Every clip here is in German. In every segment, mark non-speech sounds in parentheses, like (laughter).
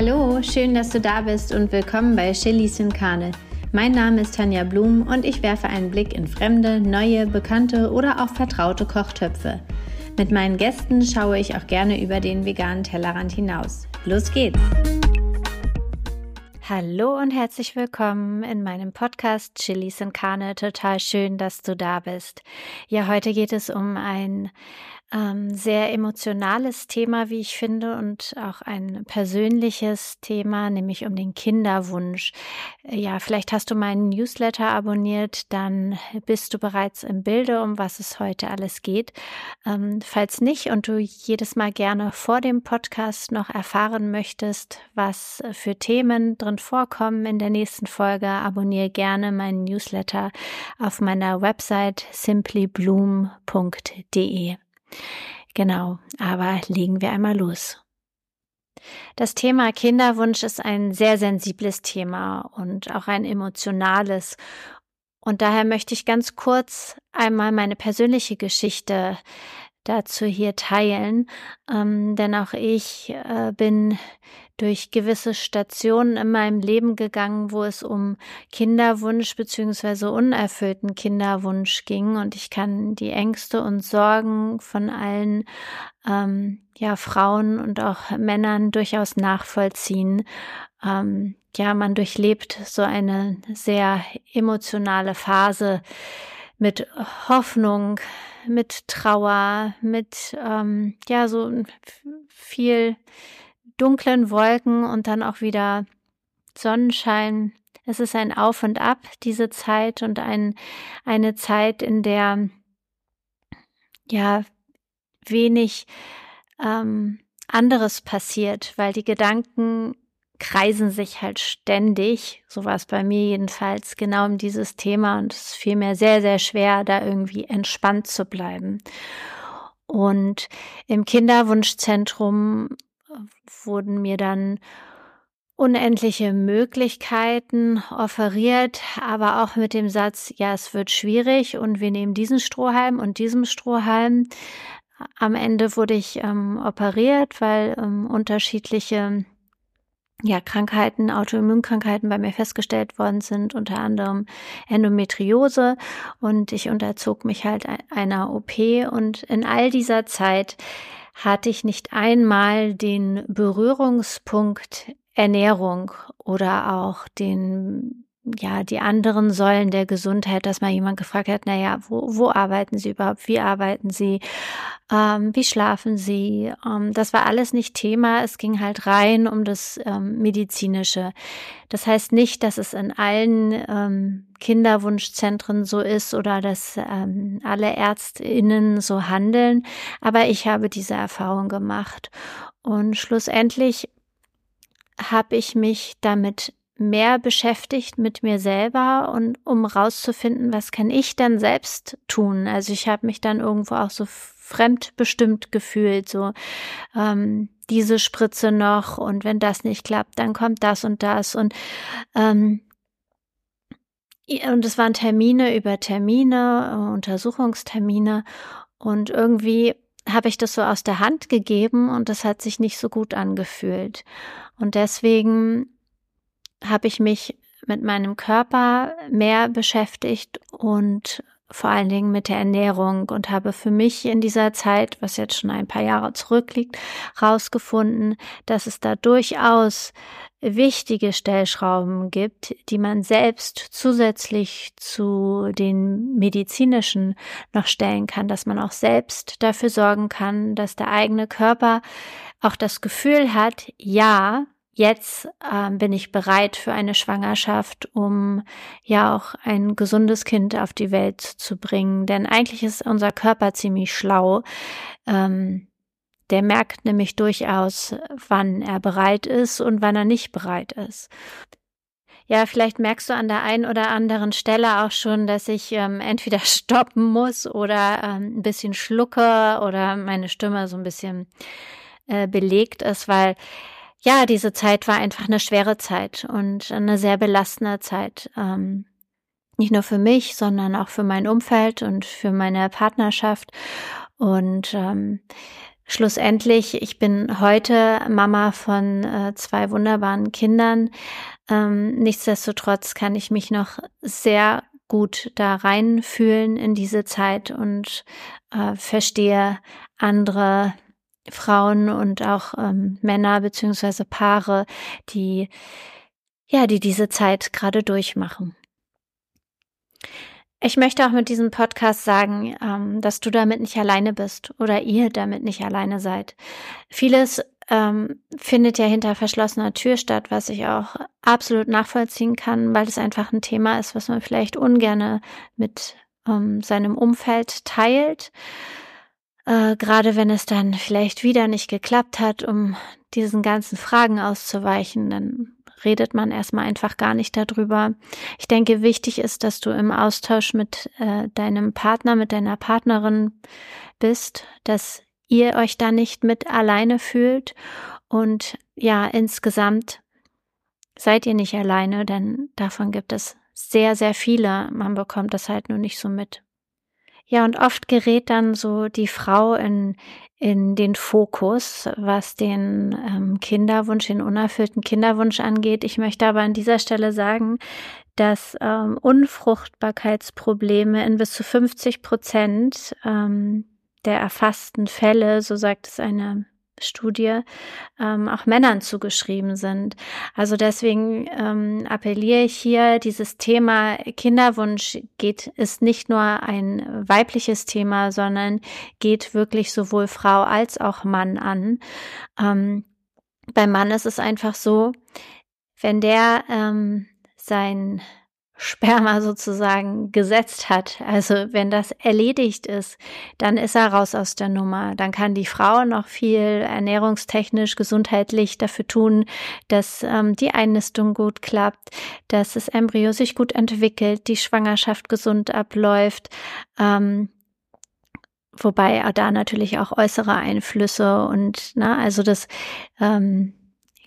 Hallo, schön, dass du da bist und willkommen bei Chilis in Karne. Mein Name ist Tanja Blum und ich werfe einen Blick in fremde, neue, bekannte oder auch vertraute Kochtöpfe. Mit meinen Gästen schaue ich auch gerne über den veganen Tellerrand hinaus. Los geht's! Hallo und herzlich willkommen in meinem Podcast Chilis in Karne. Total schön, dass du da bist. Ja, heute geht es um ein ähm, sehr emotionales Thema, wie ich finde, und auch ein persönliches Thema, nämlich um den Kinderwunsch. Ja, vielleicht hast du meinen Newsletter abonniert, dann bist du bereits im Bilde, um was es heute alles geht. Ähm, falls nicht und du jedes Mal gerne vor dem Podcast noch erfahren möchtest, was für Themen drin vorkommen in der nächsten Folge, abonniere gerne meinen Newsletter auf meiner Website simplybloom.de. Genau, aber legen wir einmal los. Das Thema Kinderwunsch ist ein sehr sensibles Thema und auch ein emotionales. Und daher möchte ich ganz kurz einmal meine persönliche Geschichte dazu hier teilen, ähm, denn auch ich äh, bin durch gewisse Stationen in meinem Leben gegangen, wo es um Kinderwunsch beziehungsweise unerfüllten Kinderwunsch ging. Und ich kann die Ängste und Sorgen von allen ähm, ja, Frauen und auch Männern durchaus nachvollziehen. Ähm, ja, man durchlebt so eine sehr emotionale Phase mit Hoffnung, mit Trauer, mit ähm, ja so viel dunklen Wolken und dann auch wieder Sonnenschein. Es ist ein Auf und Ab, diese Zeit und ein, eine Zeit, in der ja wenig ähm, anderes passiert, weil die Gedanken kreisen sich halt ständig. So war es bei mir jedenfalls genau um dieses Thema und es fiel mir sehr, sehr schwer, da irgendwie entspannt zu bleiben. Und im Kinderwunschzentrum wurden mir dann unendliche Möglichkeiten offeriert, aber auch mit dem Satz, ja, es wird schwierig und wir nehmen diesen Strohhalm und diesem Strohhalm. Am Ende wurde ich ähm, operiert, weil ähm, unterschiedliche ja, Krankheiten, Autoimmunkrankheiten bei mir festgestellt worden sind, unter anderem Endometriose und ich unterzog mich halt einer OP und in all dieser Zeit hatte ich nicht einmal den Berührungspunkt Ernährung oder auch den ja, die anderen Säulen der Gesundheit, dass mal jemand gefragt hat, naja, wo, wo arbeiten Sie überhaupt? Wie arbeiten Sie? Ähm, wie schlafen Sie? Ähm, das war alles nicht Thema. Es ging halt rein um das ähm, Medizinische. Das heißt nicht, dass es in allen ähm, Kinderwunschzentren so ist oder dass ähm, alle Ärztinnen so handeln. Aber ich habe diese Erfahrung gemacht. Und schlussendlich habe ich mich damit mehr beschäftigt mit mir selber und um rauszufinden, was kann ich dann selbst tun. Also ich habe mich dann irgendwo auch so fremdbestimmt gefühlt, so ähm, diese Spritze noch und wenn das nicht klappt, dann kommt das und das und ähm, und es waren Termine über Termine, Untersuchungstermine und irgendwie habe ich das so aus der Hand gegeben und das hat sich nicht so gut angefühlt. Und deswegen habe ich mich mit meinem Körper mehr beschäftigt und vor allen Dingen mit der Ernährung und habe für mich in dieser Zeit, was jetzt schon ein paar Jahre zurückliegt, herausgefunden, dass es da durchaus wichtige Stellschrauben gibt, die man selbst zusätzlich zu den medizinischen noch stellen kann, dass man auch selbst dafür sorgen kann, dass der eigene Körper auch das Gefühl hat, ja, jetzt ähm, bin ich bereit für eine Schwangerschaft, um ja auch ein gesundes Kind auf die Welt zu bringen. Denn eigentlich ist unser Körper ziemlich schlau. Ähm, der merkt nämlich durchaus, wann er bereit ist und wann er nicht bereit ist. Ja, vielleicht merkst du an der einen oder anderen Stelle auch schon, dass ich ähm, entweder (laughs) stoppen muss oder ähm, ein bisschen schlucke oder meine Stimme so ein bisschen äh, belegt ist, weil ja, diese Zeit war einfach eine schwere Zeit und eine sehr belastende Zeit. Ähm, nicht nur für mich, sondern auch für mein Umfeld und für meine Partnerschaft. Und ähm, schlussendlich, ich bin heute Mama von äh, zwei wunderbaren Kindern. Ähm, nichtsdestotrotz kann ich mich noch sehr gut da reinfühlen in diese Zeit und äh, verstehe andere Frauen und auch ähm, Männer beziehungsweise Paare, die ja, die diese Zeit gerade durchmachen. Ich möchte auch mit diesem Podcast sagen, ähm, dass du damit nicht alleine bist oder ihr damit nicht alleine seid. Vieles ähm, findet ja hinter verschlossener Tür statt, was ich auch absolut nachvollziehen kann, weil es einfach ein Thema ist, was man vielleicht ungerne mit ähm, seinem Umfeld teilt. Äh, gerade wenn es dann vielleicht wieder nicht geklappt hat, um diesen ganzen Fragen auszuweichen, dann redet man erstmal einfach gar nicht darüber. Ich denke, wichtig ist, dass du im Austausch mit äh, deinem Partner, mit deiner Partnerin bist, dass ihr euch da nicht mit alleine fühlt und ja, insgesamt seid ihr nicht alleine, denn davon gibt es sehr, sehr viele. Man bekommt das halt nur nicht so mit. Ja, und oft gerät dann so die Frau in, in den Fokus, was den ähm, Kinderwunsch, den unerfüllten Kinderwunsch angeht. Ich möchte aber an dieser Stelle sagen, dass ähm, Unfruchtbarkeitsprobleme in bis zu 50 Prozent ähm, der erfassten Fälle, so sagt es eine Studie ähm, auch Männern zugeschrieben sind. Also deswegen ähm, appelliere ich hier, dieses Thema Kinderwunsch geht, ist nicht nur ein weibliches Thema, sondern geht wirklich sowohl Frau als auch Mann an. Ähm, beim Mann ist es einfach so, wenn der ähm, sein Sperma sozusagen gesetzt hat. Also wenn das erledigt ist, dann ist er raus aus der Nummer. Dann kann die Frau noch viel ernährungstechnisch, gesundheitlich dafür tun, dass ähm, die Einnistung gut klappt, dass das Embryo sich gut entwickelt, die Schwangerschaft gesund abläuft. Ähm, wobei da natürlich auch äußere Einflüsse und na, ne, also das ähm,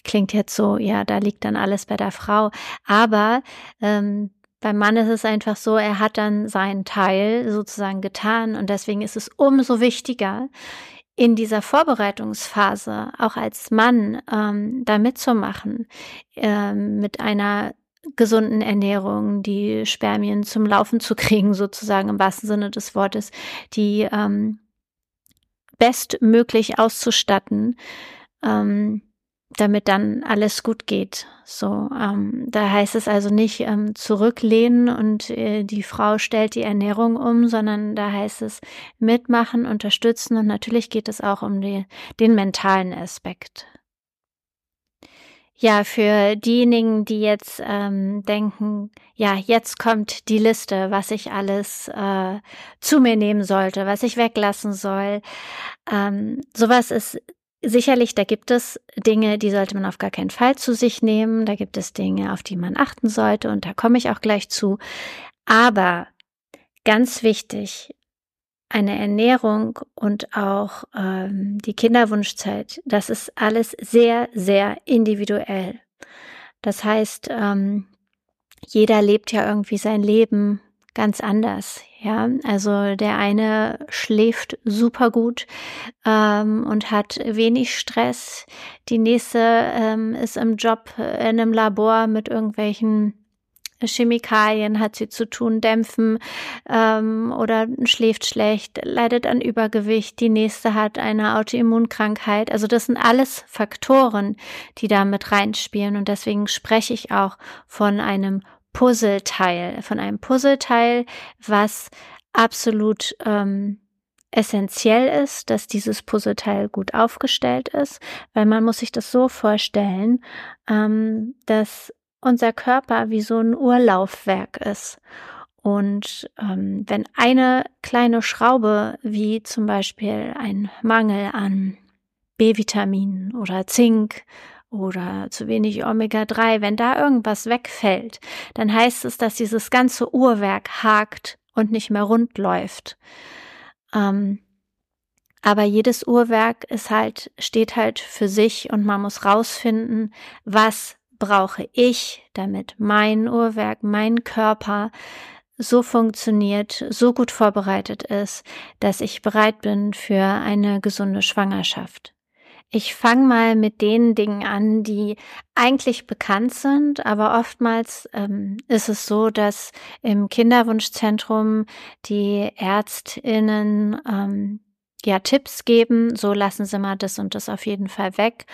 klingt jetzt so, ja, da liegt dann alles bei der Frau. Aber ähm, beim Mann ist es einfach so, er hat dann seinen Teil sozusagen getan und deswegen ist es umso wichtiger, in dieser Vorbereitungsphase auch als Mann ähm, da mitzumachen, ähm, mit einer gesunden Ernährung, die Spermien zum Laufen zu kriegen, sozusagen im wahrsten Sinne des Wortes, die ähm, bestmöglich auszustatten, ähm, damit dann alles gut geht. So, ähm, da heißt es also nicht ähm, zurücklehnen und äh, die Frau stellt die Ernährung um, sondern da heißt es mitmachen, unterstützen und natürlich geht es auch um die, den mentalen Aspekt. Ja, für diejenigen, die jetzt ähm, denken, ja, jetzt kommt die Liste, was ich alles äh, zu mir nehmen sollte, was ich weglassen soll. Ähm, sowas ist Sicherlich, da gibt es Dinge, die sollte man auf gar keinen Fall zu sich nehmen. Da gibt es Dinge, auf die man achten sollte und da komme ich auch gleich zu. Aber ganz wichtig, eine Ernährung und auch ähm, die Kinderwunschzeit, das ist alles sehr, sehr individuell. Das heißt, ähm, jeder lebt ja irgendwie sein Leben ganz anders. Ja, also der eine schläft super gut ähm, und hat wenig Stress. Die nächste ähm, ist im Job in einem Labor mit irgendwelchen Chemikalien hat sie zu tun, dämpfen ähm, oder schläft schlecht, leidet an Übergewicht. Die nächste hat eine Autoimmunkrankheit. Also das sind alles Faktoren, die da mit reinspielen und deswegen spreche ich auch von einem Puzzleteil, von einem Puzzleteil, was absolut ähm, essentiell ist, dass dieses Puzzleteil gut aufgestellt ist, weil man muss sich das so vorstellen, ähm, dass unser Körper wie so ein Urlaufwerk ist. Und ähm, wenn eine kleine Schraube, wie zum Beispiel ein Mangel an B-Vitaminen oder Zink oder zu wenig Omega-3, wenn da irgendwas wegfällt, dann heißt es, dass dieses ganze Uhrwerk hakt und nicht mehr rund läuft. Ähm, aber jedes Uhrwerk ist halt, steht halt für sich und man muss rausfinden, was brauche ich, damit mein Uhrwerk, mein Körper so funktioniert, so gut vorbereitet ist, dass ich bereit bin für eine gesunde Schwangerschaft. Ich fange mal mit den Dingen an, die eigentlich bekannt sind, aber oftmals ähm, ist es so, dass im Kinderwunschzentrum die Ärztinnen ähm, ja Tipps geben, so lassen Sie mal das und das auf jeden Fall weg,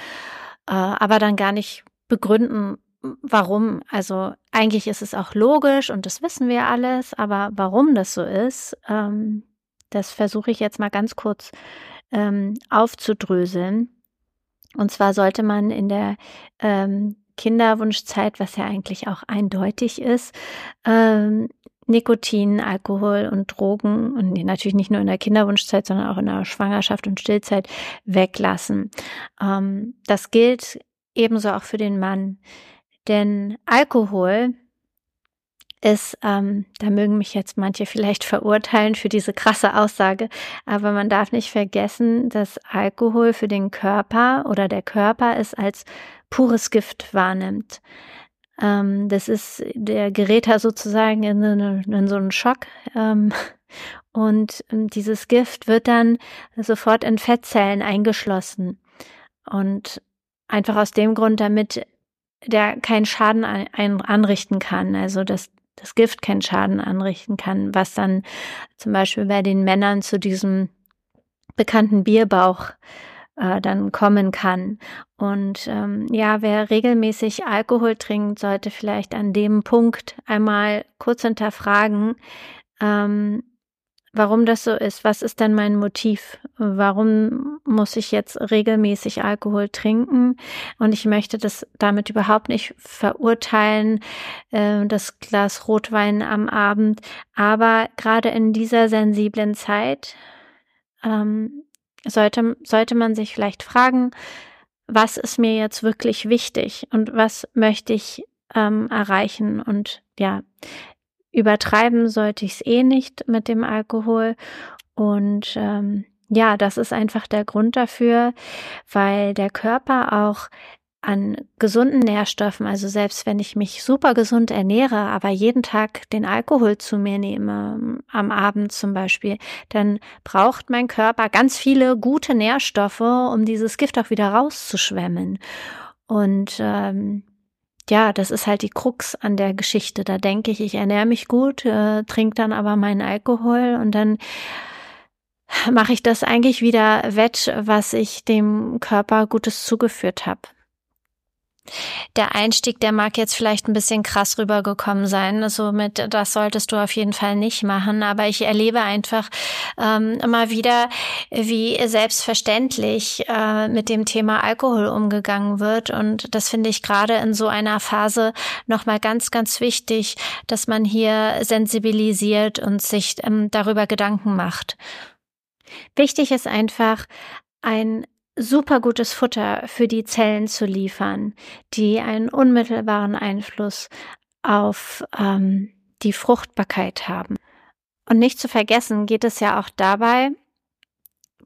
äh, aber dann gar nicht begründen, warum. Also eigentlich ist es auch logisch und das wissen wir alles, aber warum das so ist, ähm, das versuche ich jetzt mal ganz kurz ähm, aufzudröseln. Und zwar sollte man in der ähm, Kinderwunschzeit, was ja eigentlich auch eindeutig ist, ähm, Nikotin, Alkohol und Drogen und natürlich nicht nur in der Kinderwunschzeit, sondern auch in der Schwangerschaft und Stillzeit weglassen. Ähm, das gilt ebenso auch für den Mann. Denn Alkohol ist, ähm, da mögen mich jetzt manche vielleicht verurteilen für diese krasse Aussage, aber man darf nicht vergessen, dass Alkohol für den Körper oder der Körper es als pures Gift wahrnimmt. Ähm, das ist, der gerät da sozusagen in, in, in so einen Schock. Ähm, (laughs) und ähm, dieses Gift wird dann sofort in Fettzellen eingeschlossen. Und einfach aus dem Grund, damit der keinen Schaden anrichten kann. Also dass das Gift keinen Schaden anrichten kann, was dann zum Beispiel bei den Männern zu diesem bekannten Bierbauch äh, dann kommen kann. Und ähm, ja, wer regelmäßig Alkohol trinkt, sollte vielleicht an dem Punkt einmal kurz hinterfragen, ähm, warum das so ist. Was ist denn mein Motiv? Warum muss ich jetzt regelmäßig Alkohol trinken? Und ich möchte das damit überhaupt nicht verurteilen, äh, das Glas Rotwein am Abend. Aber gerade in dieser sensiblen Zeit ähm, sollte, sollte man sich vielleicht fragen, was ist mir jetzt wirklich wichtig und was möchte ich ähm, erreichen? Und ja, übertreiben sollte ich es eh nicht mit dem Alkohol. Und ähm, ja, das ist einfach der Grund dafür, weil der Körper auch an gesunden Nährstoffen, also selbst wenn ich mich super gesund ernähre, aber jeden Tag den Alkohol zu mir nehme, am Abend zum Beispiel, dann braucht mein Körper ganz viele gute Nährstoffe, um dieses Gift auch wieder rauszuschwemmen. Und ähm, ja, das ist halt die Krux an der Geschichte. Da denke ich, ich ernähre mich gut, äh, trinke dann aber meinen Alkohol und dann mache ich das eigentlich wieder wett, was ich dem Körper Gutes zugeführt habe. Der Einstieg, der mag jetzt vielleicht ein bisschen krass rübergekommen sein. Somit, also das solltest du auf jeden Fall nicht machen. Aber ich erlebe einfach ähm, immer wieder, wie selbstverständlich äh, mit dem Thema Alkohol umgegangen wird. Und das finde ich gerade in so einer Phase nochmal ganz, ganz wichtig, dass man hier sensibilisiert und sich ähm, darüber Gedanken macht. Wichtig ist einfach, ein super gutes Futter für die Zellen zu liefern, die einen unmittelbaren Einfluss auf ähm, die Fruchtbarkeit haben. Und nicht zu vergessen geht es ja auch dabei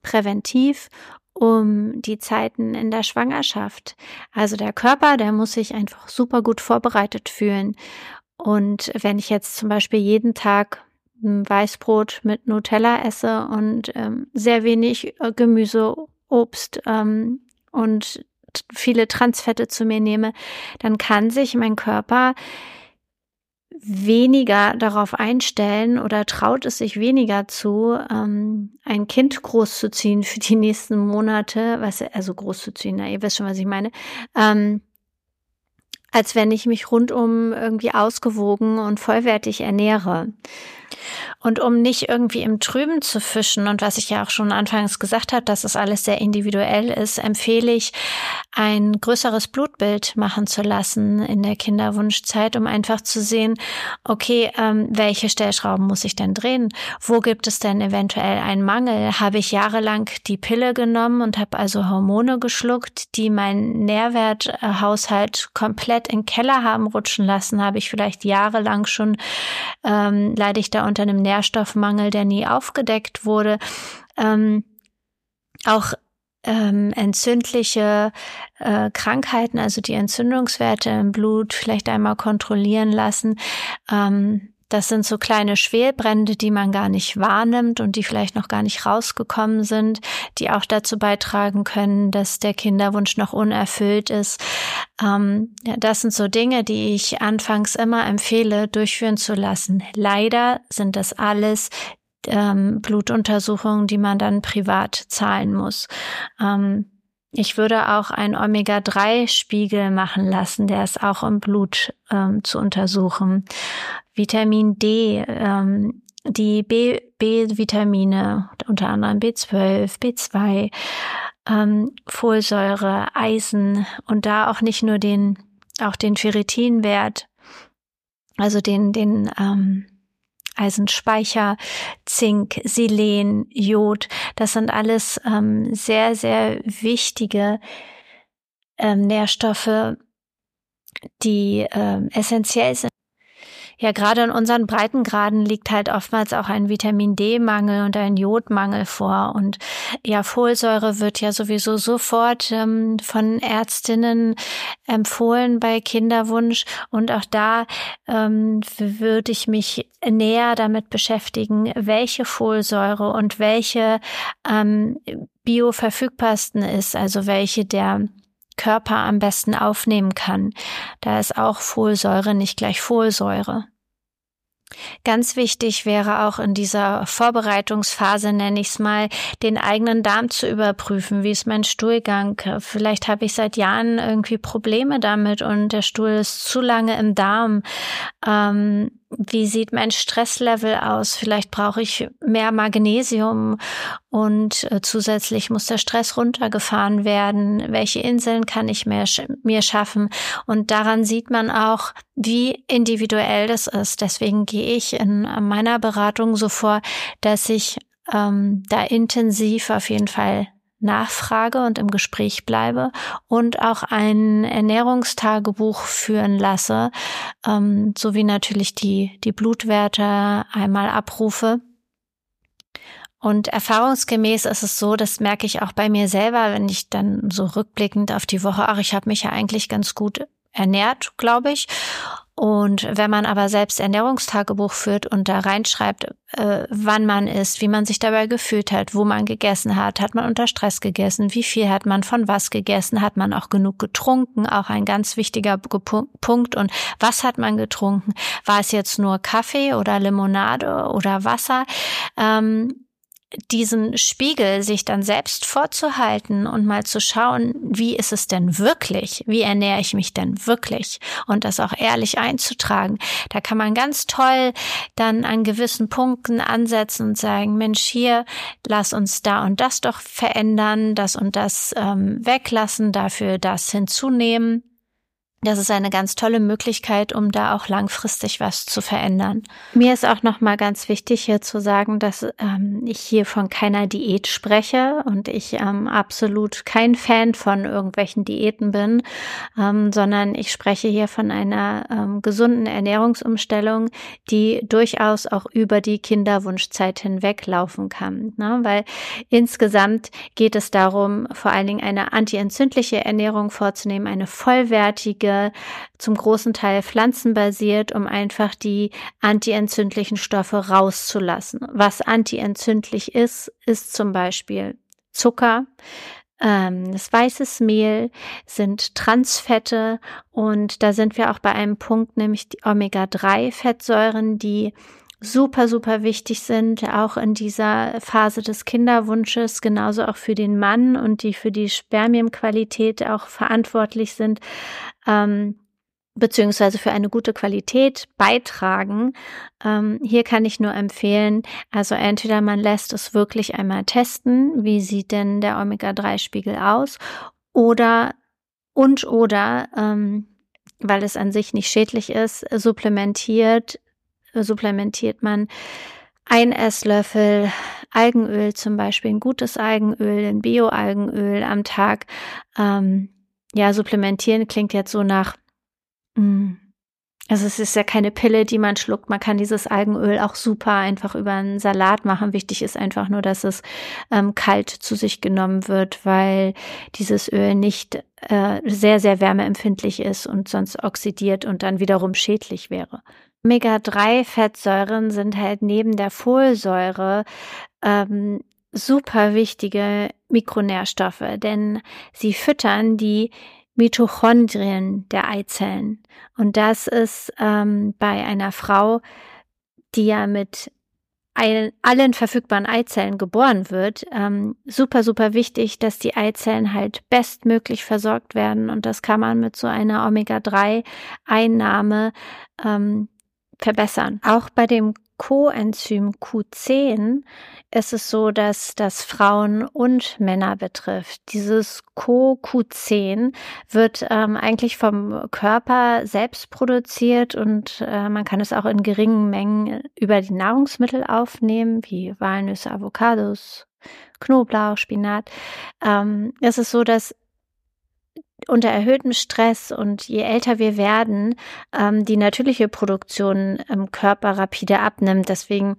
präventiv um die Zeiten in der Schwangerschaft. Also der Körper, der muss sich einfach super gut vorbereitet fühlen. Und wenn ich jetzt zum Beispiel jeden Tag Weißbrot mit Nutella esse und ähm, sehr wenig äh, Gemüse Obst ähm, und viele Transfette zu mir nehme, dann kann sich mein Körper weniger darauf einstellen oder traut es sich weniger zu, ähm, ein Kind großzuziehen für die nächsten Monate, was also großzuziehen, na, ihr wisst schon, was ich meine, ähm, als wenn ich mich rundum irgendwie ausgewogen und vollwertig ernähre. Und um nicht irgendwie im Trüben zu fischen und was ich ja auch schon anfangs gesagt habe, dass es alles sehr individuell ist, empfehle ich, ein größeres Blutbild machen zu lassen in der Kinderwunschzeit, um einfach zu sehen, okay, ähm, welche Stellschrauben muss ich denn drehen? Wo gibt es denn eventuell einen Mangel? Habe ich jahrelang die Pille genommen und habe also Hormone geschluckt, die meinen Nährwerthaushalt komplett in den Keller haben rutschen lassen? Habe ich vielleicht jahrelang schon, ähm, leide ich da unter einem Nährstoffmangel, der nie aufgedeckt wurde. Ähm, auch ähm, entzündliche äh, Krankheiten, also die Entzündungswerte im Blut vielleicht einmal kontrollieren lassen. Ähm, das sind so kleine Schwelbrände, die man gar nicht wahrnimmt und die vielleicht noch gar nicht rausgekommen sind, die auch dazu beitragen können, dass der Kinderwunsch noch unerfüllt ist. Ähm, ja, das sind so Dinge, die ich anfangs immer empfehle, durchführen zu lassen. Leider sind das alles ähm, Blutuntersuchungen, die man dann privat zahlen muss. Ähm, ich würde auch einen Omega-3-Spiegel machen lassen, der ist auch im Blut ähm, zu untersuchen. Vitamin D, ähm, die B-Vitamine, unter anderem B12, B2, ähm, Folsäure, Eisen und da auch nicht nur den, auch den Ferritinwert, also den, den ähm, Eisenspeicher, Zink, Selen, Jod. Das sind alles ähm, sehr, sehr wichtige ähm, Nährstoffe, die ähm, essentiell sind ja, gerade in unseren Breitengraden liegt halt oftmals auch ein Vitamin D-Mangel und ein Jodmangel vor. Und ja, Folsäure wird ja sowieso sofort ähm, von Ärztinnen empfohlen bei Kinderwunsch. Und auch da ähm, würde ich mich näher damit beschäftigen, welche Folsäure und welche ähm, bioverfügbarsten ist, also welche der Körper am besten aufnehmen kann. Da ist auch Folsäure nicht gleich Folsäure. Ganz wichtig wäre auch in dieser Vorbereitungsphase, nenne ich es mal, den eigenen Darm zu überprüfen. Wie ist mein Stuhlgang? Vielleicht habe ich seit Jahren irgendwie Probleme damit und der Stuhl ist zu lange im Darm. Ähm, wie sieht mein Stresslevel aus? Vielleicht brauche ich mehr Magnesium und äh, zusätzlich muss der Stress runtergefahren werden. Welche Inseln kann ich mehr, mir schaffen? Und daran sieht man auch, wie individuell das ist. Deswegen gehe ich in meiner Beratung so vor, dass ich ähm, da intensiv auf jeden Fall nachfrage und im Gespräch bleibe und auch ein Ernährungstagebuch führen lasse, ähm, sowie natürlich die, die Blutwerte einmal abrufe. Und erfahrungsgemäß ist es so, das merke ich auch bei mir selber, wenn ich dann so rückblickend auf die Woche, ach, ich habe mich ja eigentlich ganz gut ernährt, glaube ich. Und wenn man aber selbst Ernährungstagebuch führt und da reinschreibt, äh, wann man isst, wie man sich dabei gefühlt hat, wo man gegessen hat, hat man unter Stress gegessen, wie viel hat man von was gegessen, hat man auch genug getrunken, auch ein ganz wichtiger Punkt. Und was hat man getrunken? War es jetzt nur Kaffee oder Limonade oder Wasser? Ähm, diesen Spiegel sich dann selbst vorzuhalten und mal zu schauen, wie ist es denn wirklich? Wie ernähre ich mich denn wirklich? Und das auch ehrlich einzutragen. Da kann man ganz toll dann an gewissen Punkten ansetzen und sagen, Mensch, hier, lass uns da und das doch verändern, das und das ähm, weglassen, dafür das hinzunehmen. Das ist eine ganz tolle Möglichkeit, um da auch langfristig was zu verändern. Mir ist auch noch mal ganz wichtig hier zu sagen, dass ähm, ich hier von keiner Diät spreche und ich ähm, absolut kein Fan von irgendwelchen Diäten bin, ähm, sondern ich spreche hier von einer ähm, gesunden Ernährungsumstellung, die durchaus auch über die Kinderwunschzeit hinweg laufen kann. Ne? Weil insgesamt geht es darum, vor allen Dingen eine antientzündliche Ernährung vorzunehmen, eine vollwertige Pflege zum großen Teil pflanzenbasiert, um einfach die antientzündlichen Stoffe rauszulassen. Was antientzündlich ist, ist zum Beispiel Zucker, ähm, das weißes Mehl sind Transfette und da sind wir auch bei einem Punkt, nämlich die Omega-3-Fettsäuren, die super, super wichtig sind, auch in dieser Phase des Kinderwunsches, genauso auch für den Mann und die für die Spermienqualität auch verantwortlich sind, ähm, beziehungsweise für eine gute Qualität beitragen. Ähm, hier kann ich nur empfehlen, also entweder man lässt es wirklich einmal testen, wie sieht denn der Omega-3-Spiegel aus, oder und oder ähm, weil es an sich nicht schädlich ist, supplementiert supplementiert man ein Esslöffel Algenöl zum Beispiel, ein gutes Algenöl, ein Bio-Algenöl am Tag. Ähm, ja, supplementieren klingt jetzt so nach mh, hm, Also es ist ja keine Pille, die man schluckt. Man kann dieses Algenöl auch super einfach über einen Salat machen. Wichtig ist einfach nur, dass es ähm, kalt zu sich genommen wird, weil dieses Öl nicht äh, sehr, sehr wärmeempfindlich ist und sonst oxidiert und dann wiederum schädlich wäre. Omega-3-Fettsäuren sind halt neben der Folsäure ähm, super wichtige Mikronährstoffe, denn sie füttern die Mitochondrien der Eizellen. Und das ist ähm, bei einer Frau, die ja mit allen verfügbaren Eizellen geboren wird, ähm, super, super wichtig, dass die Eizellen halt bestmöglich versorgt werden. Und das kann man mit so einer Omega-3-Einnahme ähm, verbessern. Auch bei dem Coenzym Q10 ist es so, dass das Frauen und Männer betrifft. Dieses CoQ10 wird ähm, eigentlich vom Körper selbst produziert und äh, man kann es auch in geringen Mengen über die Nahrungsmittel aufnehmen, wie Walnüsse, Avocados, Knoblauch, Spinat. Ähm, es ist so, dass unter erhöhtem Stress und je älter wir werden, ähm, die natürliche Produktion im Körper rapide abnimmt. Deswegen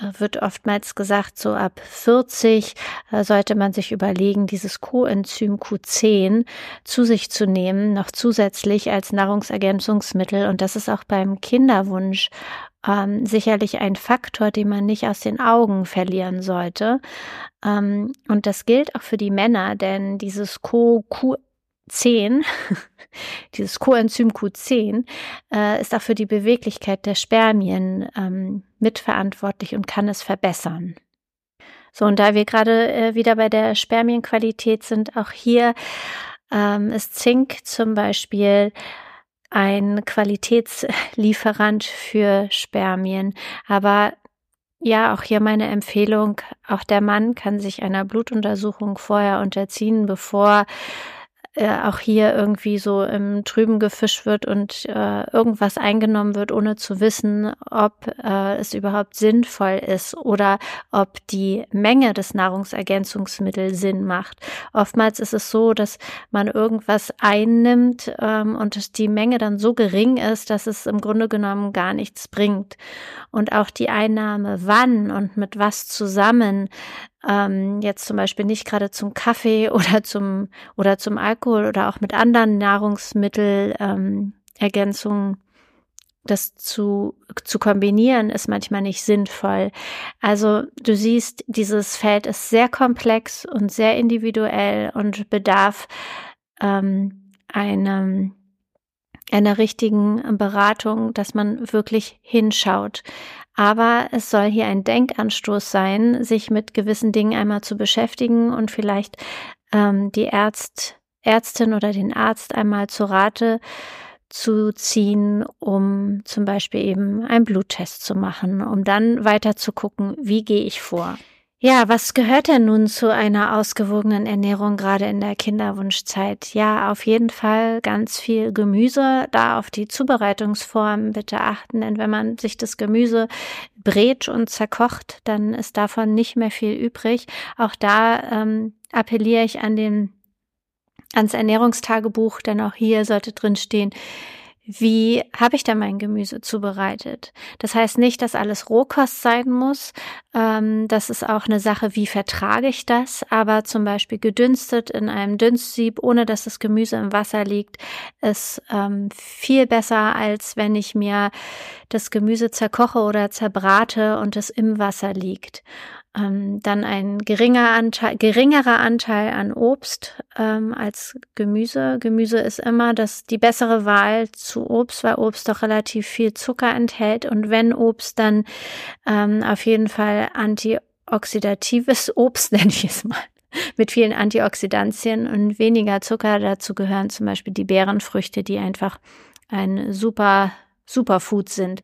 äh, wird oftmals gesagt, so ab 40 äh, sollte man sich überlegen, dieses Coenzym Q10 zu sich zu nehmen, noch zusätzlich als Nahrungsergänzungsmittel. Und das ist auch beim Kinderwunsch ähm, sicherlich ein Faktor, den man nicht aus den Augen verlieren sollte. Ähm, und das gilt auch für die Männer, denn dieses Co-Q10 (laughs) Dieses Coenzym Q10, äh, ist auch für die Beweglichkeit der Spermien ähm, mitverantwortlich und kann es verbessern. So, und da wir gerade äh, wieder bei der Spermienqualität sind, auch hier ähm, ist Zink zum Beispiel ein Qualitätslieferant für Spermien. Aber ja, auch hier meine Empfehlung, auch der Mann kann sich einer Blutuntersuchung vorher unterziehen, bevor äh, auch hier irgendwie so im Trüben gefischt wird und äh, irgendwas eingenommen wird, ohne zu wissen, ob äh, es überhaupt sinnvoll ist oder ob die Menge des Nahrungsergänzungsmittels Sinn macht. Oftmals ist es so, dass man irgendwas einnimmt ähm, und die Menge dann so gering ist, dass es im Grunde genommen gar nichts bringt. Und auch die Einnahme wann und mit was zusammen ähm, jetzt zum Beispiel nicht gerade zum Kaffee (laughs) oder zum oder zum Alkohol oder auch mit anderen Nahrungsmittelergänzungen ähm, das zu, zu kombinieren, ist manchmal nicht sinnvoll. Also du siehst, dieses Feld ist sehr komplex und sehr individuell und bedarf ähm, einem einer richtigen Beratung, dass man wirklich hinschaut. Aber es soll hier ein Denkanstoß sein, sich mit gewissen Dingen einmal zu beschäftigen und vielleicht ähm, die Ärzt, Ärztin oder den Arzt einmal zu Rate zu ziehen, um zum Beispiel eben einen Bluttest zu machen, um dann weiter zu gucken, wie gehe ich vor. Ja, was gehört denn nun zu einer ausgewogenen Ernährung gerade in der Kinderwunschzeit? Ja, auf jeden Fall ganz viel Gemüse. Da auf die Zubereitungsform bitte achten, denn wenn man sich das Gemüse brät und zerkocht, dann ist davon nicht mehr viel übrig. Auch da ähm, appelliere ich an den ans Ernährungstagebuch, denn auch hier sollte drin stehen, wie habe ich da mein Gemüse zubereitet? Das heißt nicht, dass alles Rohkost sein muss. Ähm, das ist auch eine Sache, wie vertrage ich das? Aber zum Beispiel gedünstet in einem Dünstsieb, ohne dass das Gemüse im Wasser liegt, ist ähm, viel besser, als wenn ich mir das Gemüse zerkoche oder zerbrate und es im Wasser liegt ähm, dann ein geringer Anteil, geringerer Anteil an Obst ähm, als Gemüse. Gemüse ist immer das, die bessere Wahl zu Obst, weil Obst doch relativ viel Zucker enthält. Und wenn Obst, dann ähm, auf jeden Fall antioxidatives (laughs) Obst, nenne ich es mal mit vielen Antioxidantien und weniger Zucker. Dazu gehören zum Beispiel die Beerenfrüchte, die einfach ein super Superfood sind.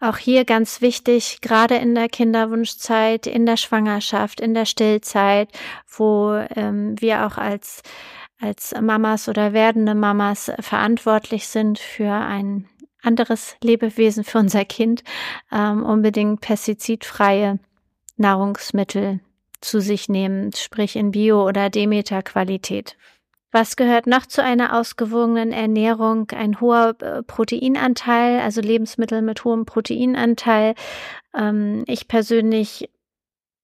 Auch hier ganz wichtig, gerade in der Kinderwunschzeit, in der Schwangerschaft, in der Stillzeit, wo ähm, wir auch als, als Mamas oder werdende Mamas verantwortlich sind für ein anderes Lebewesen, für unser Kind, ähm, unbedingt pestizidfreie Nahrungsmittel zu sich nehmen, sprich in Bio- oder Demeter-Qualität. Was gehört noch zu einer ausgewogenen Ernährung? Ein hoher äh, Proteinanteil, also Lebensmittel mit hohem Proteinanteil. Ähm, ich persönlich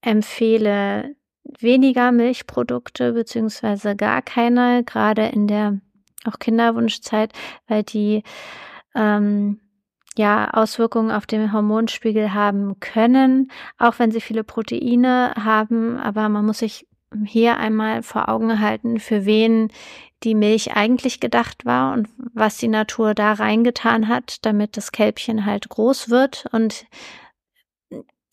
empfehle weniger Milchprodukte beziehungsweise gar keine, gerade in der auch Kinderwunschzeit, weil die ähm, ja Auswirkungen auf den Hormonspiegel haben können, auch wenn sie viele Proteine haben. Aber man muss sich hier einmal vor Augen halten, für wen die Milch eigentlich gedacht war und was die Natur da reingetan hat, damit das Kälbchen halt groß wird. Und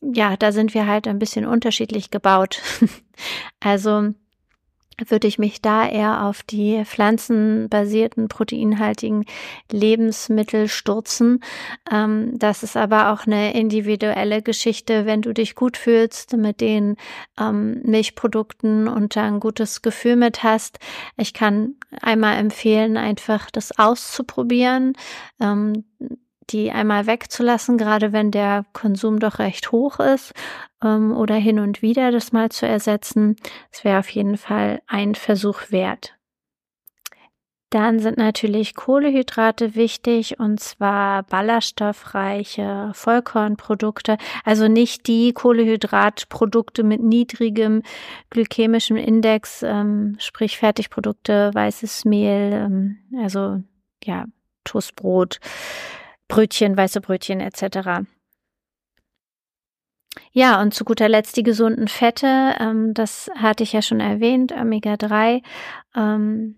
ja, da sind wir halt ein bisschen unterschiedlich gebaut. (laughs) also würde ich mich da eher auf die pflanzenbasierten, proteinhaltigen Lebensmittel stürzen. Ähm, das ist aber auch eine individuelle Geschichte, wenn du dich gut fühlst mit den ähm, Milchprodukten und da ein gutes Gefühl mit hast. Ich kann einmal empfehlen, einfach das auszuprobieren. Ähm, die einmal wegzulassen, gerade wenn der Konsum doch recht hoch ist, ähm, oder hin und wieder das mal zu ersetzen. Es wäre auf jeden Fall ein Versuch wert. Dann sind natürlich Kohlehydrate wichtig und zwar ballaststoffreiche Vollkornprodukte, also nicht die Kohlehydratprodukte mit niedrigem glykämischem Index, ähm, sprich Fertigprodukte, weißes Mehl, ähm, also ja, Toastbrot, Brötchen, weiße Brötchen etc. Ja, und zu guter Letzt die gesunden Fette. Ähm, das hatte ich ja schon erwähnt, Omega-3. Ähm,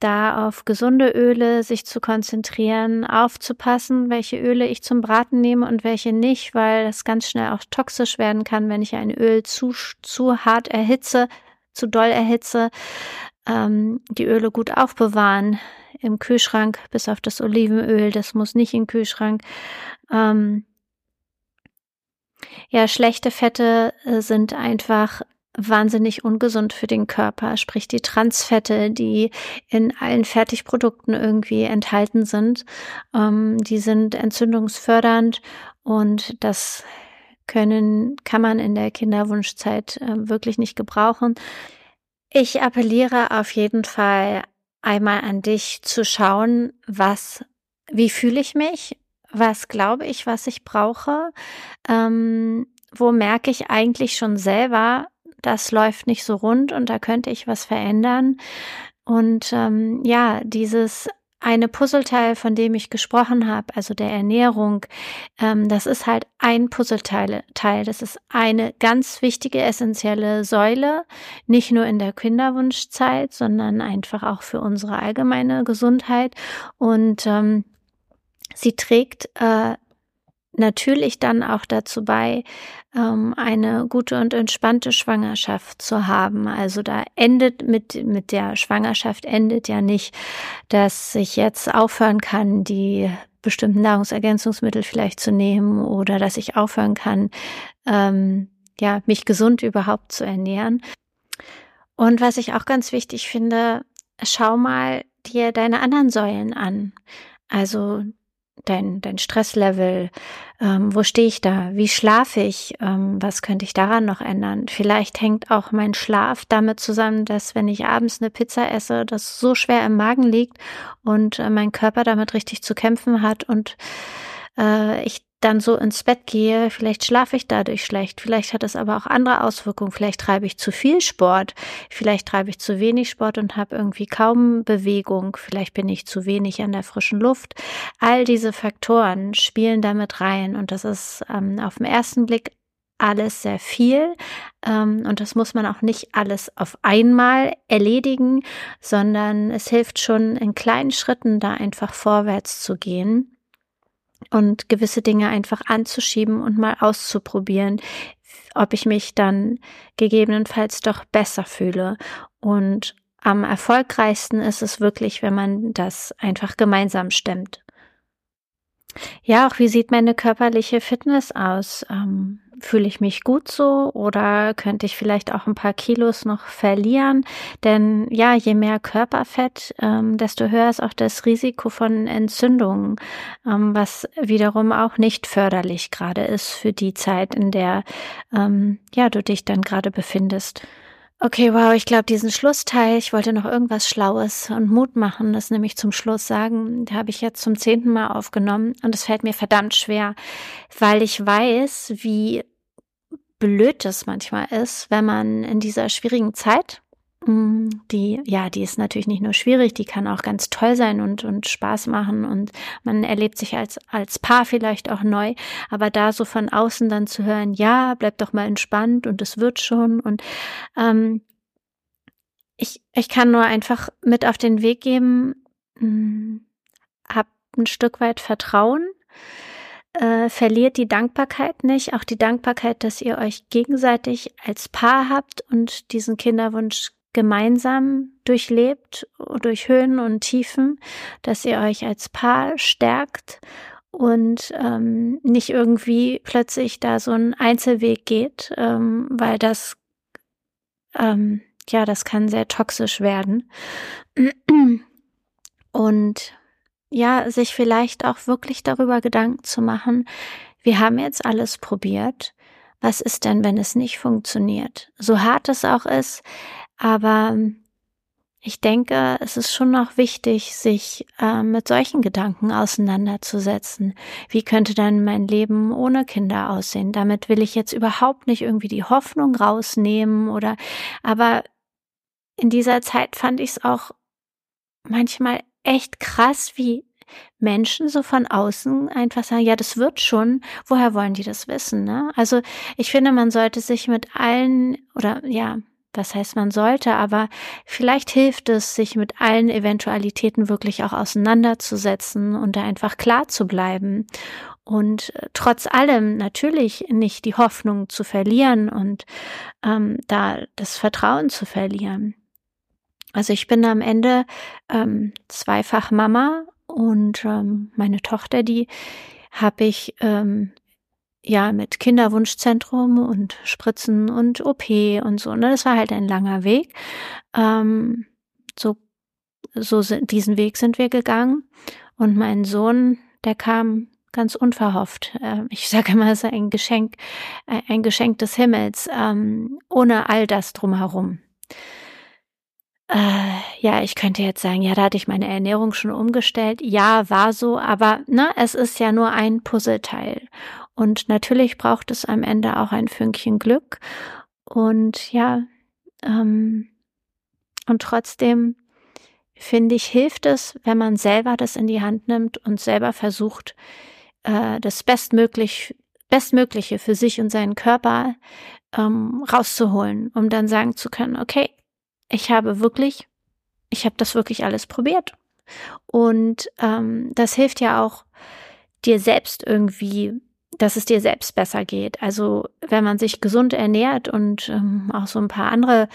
da auf gesunde Öle sich zu konzentrieren, aufzupassen, welche Öle ich zum Braten nehme und welche nicht, weil das ganz schnell auch toxisch werden kann, wenn ich ein Öl zu, zu hart erhitze, zu doll erhitze. Ähm, die Öle gut aufbewahren, im Kühlschrank, bis auf das Olivenöl, das muss nicht im Kühlschrank. Ähm, ja, schlechte Fette äh, sind einfach wahnsinnig ungesund für den Körper, sprich die Transfette, die in allen Fertigprodukten irgendwie enthalten sind, ähm, die sind entzündungsfördernd und das können, kann man in der Kinderwunschzeit äh, wirklich nicht gebrauchen. Ich appelliere auf jeden Fall einmal an dich zu schauen, was, wie fühle ich mich, was glaube ich, was ich brauche, ähm, wo merke ich eigentlich schon selber, das läuft nicht so rund und da könnte ich was verändern. Und ähm, ja, dieses eine Puzzleteil, von dem ich gesprochen habe, also der Ernährung, ähm, das ist halt ein Puzzleteil. Teil. Das ist eine ganz wichtige, essentielle Säule, nicht nur in der Kinderwunschzeit, sondern einfach auch für unsere allgemeine Gesundheit. Und ähm, sie trägt äh, natürlich dann auch dazu bei, ähm, eine gute und entspannte Schwangerschaft zu haben. Also da endet mit, mit der Schwangerschaft endet ja nicht, dass ich jetzt aufhören kann, die bestimmten Nahrungsergänzungsmittel vielleicht zu nehmen oder dass ich aufhören kann, ähm, ja, mich gesund überhaupt zu ernähren. Und was ich auch ganz wichtig finde, schau mal dir deine anderen Säulen an. Also dein, dein Stresslevel, ähm, wo stehe ich da, wie schlafe ich, ähm, was könnte ich daran noch ändern. Vielleicht hängt auch mein Schlaf damit zusammen, dass wenn ich abends eine Pizza esse, das so schwer im Magen liegt und äh, mein Körper damit richtig zu kämpfen hat und äh, ich dann so ins Bett gehe, vielleicht schlafe ich dadurch schlecht, vielleicht hat es aber auch andere Auswirkungen, vielleicht treibe ich zu viel Sport, vielleicht treibe ich zu wenig Sport und habe irgendwie kaum Bewegung, vielleicht bin ich zu wenig an der frischen Luft. All diese Faktoren spielen damit rein. Und das ist ähm, auf den ersten Blick alles sehr viel. Ähm, und das muss man auch nicht alles auf einmal erledigen, sondern es hilft schon in kleinen Schritten da einfach vorwärts zu gehen und gewisse Dinge einfach anzuschieben und mal auszuprobieren, ob ich mich dann gegebenenfalls doch besser fühle. Und am erfolgreichsten ist es wirklich, wenn man das einfach gemeinsam stemmt. Ja, auch wie sieht meine körperliche Fitness aus? Ähm, Fühle ich mich gut so oder könnte ich vielleicht auch ein paar Kilos noch verlieren? Denn ja, je mehr Körperfett, ähm, desto höher ist auch das Risiko von Entzündungen, ähm, was wiederum auch nicht förderlich gerade ist für die Zeit, in der ähm, ja du dich dann gerade befindest. Okay, wow, ich glaube, diesen Schlussteil, ich wollte noch irgendwas Schlaues und Mut machen, das nämlich zum Schluss sagen, da habe ich jetzt zum zehnten Mal aufgenommen und es fällt mir verdammt schwer, weil ich weiß, wie blöd es manchmal ist, wenn man in dieser schwierigen Zeit die, ja, die ist natürlich nicht nur schwierig, die kann auch ganz toll sein und, und Spaß machen und man erlebt sich als, als Paar vielleicht auch neu. Aber da so von außen dann zu hören, ja, bleib doch mal entspannt und es wird schon und, ähm, ich, ich kann nur einfach mit auf den Weg geben, mh, mm, hab ein Stück weit Vertrauen, äh, verliert die Dankbarkeit nicht, auch die Dankbarkeit, dass ihr euch gegenseitig als Paar habt und diesen Kinderwunsch gemeinsam durchlebt, durch Höhen und Tiefen, dass ihr euch als Paar stärkt und ähm, nicht irgendwie plötzlich da so ein Einzelweg geht, ähm, weil das ähm, ja, das kann sehr toxisch werden. Und ja, sich vielleicht auch wirklich darüber Gedanken zu machen, wir haben jetzt alles probiert. Was ist denn, wenn es nicht funktioniert? So hart es auch ist, aber ich denke, es ist schon noch wichtig, sich äh, mit solchen Gedanken auseinanderzusetzen. Wie könnte dann mein Leben ohne Kinder aussehen? Damit will ich jetzt überhaupt nicht irgendwie die Hoffnung rausnehmen oder, aber in dieser Zeit fand ich es auch manchmal echt krass, wie Menschen so von außen einfach sagen, ja, das wird schon, woher wollen die das wissen? Ne? Also ich finde, man sollte sich mit allen oder ja, was heißt man sollte, aber vielleicht hilft es, sich mit allen Eventualitäten wirklich auch auseinanderzusetzen und da einfach klar zu bleiben und äh, trotz allem natürlich nicht die Hoffnung zu verlieren und ähm, da das Vertrauen zu verlieren. Also ich bin am Ende ähm, zweifach Mama und ähm, meine Tochter, die habe ich ähm, ja mit Kinderwunschzentrum und Spritzen und OP und so. Ne? Das war halt ein langer Weg. Ähm, so, so diesen Weg sind wir gegangen. Und mein Sohn, der kam ganz unverhofft. Äh, ich (laughs) sage immer, es ist ein Geschenk, ein Geschenk des Himmels, ähm, ohne all das drumherum. Äh, ja, ich könnte jetzt sagen, ja, da hatte ich meine Ernährung schon umgestellt. Ja, war so, aber ne, es ist ja nur ein Puzzleteil. Und natürlich braucht es am Ende auch ein Fünkchen Glück. Und ja, ähm, und trotzdem finde ich, hilft es, wenn man selber das in die Hand nimmt und selber versucht, äh, das Bestmöglich, Bestmögliche für sich und seinen Körper ähm, rauszuholen, um dann sagen zu können, okay, ich habe wirklich, ich habe das wirklich alles probiert. Und ähm, das hilft ja auch dir selbst irgendwie dass es dir selbst besser geht. Also wenn man sich gesund ernährt und ähm, auch so ein paar andere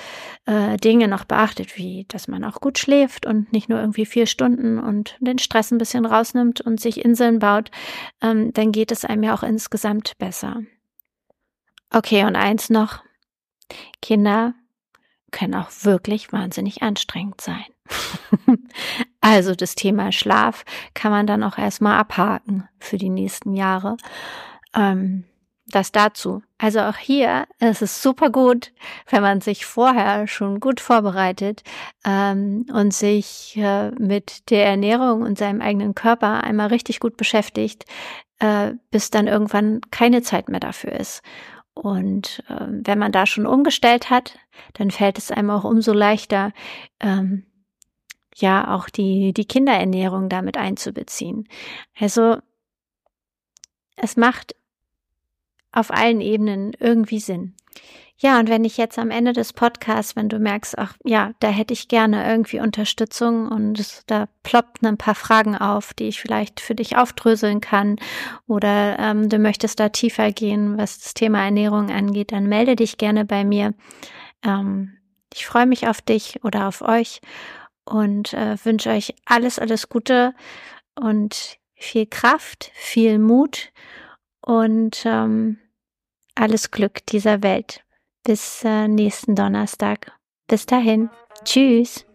äh, Dinge noch beachtet, wie dass man auch gut schläft und nicht nur irgendwie vier Stunden und den Stress ein bisschen rausnimmt und sich Inseln baut, ähm, dann geht es einem ja auch insgesamt besser. Okay, und eins noch. Kinder können auch wirklich wahnsinnig anstrengend sein. (laughs) also das Thema Schlaf kann man dann auch erstmal abhaken für die nächsten Jahre. Ähm, das dazu. Also auch hier ist es super gut, wenn man sich vorher schon gut vorbereitet ähm, und sich äh, mit der Ernährung und seinem eigenen Körper einmal richtig gut beschäftigt, äh, bis dann irgendwann keine Zeit mehr dafür ist. Und äh, wenn man da schon umgestellt hat, dann fällt es einem auch umso leichter, ähm, ja, auch die, die Kinderernährung damit einzubeziehen. Also es macht auf allen Ebenen irgendwie Sinn. Ja, und wenn ich jetzt am Ende des Podcasts, wenn du merkst, ach ja, da hätte ich gerne irgendwie Unterstützung und da ploppen ein paar Fragen auf, die ich vielleicht für dich aufdröseln kann oder ähm, du möchtest da tiefer gehen, was das Thema Ernährung angeht, dann melde dich gerne bei mir. Ähm, ich freue mich auf dich oder auf euch und äh, wünsche euch alles, alles Gute und viel Kraft, viel Mut und ähm, alles Glück dieser Welt. Bis äh, nächsten Donnerstag. Bis dahin. Tschüss.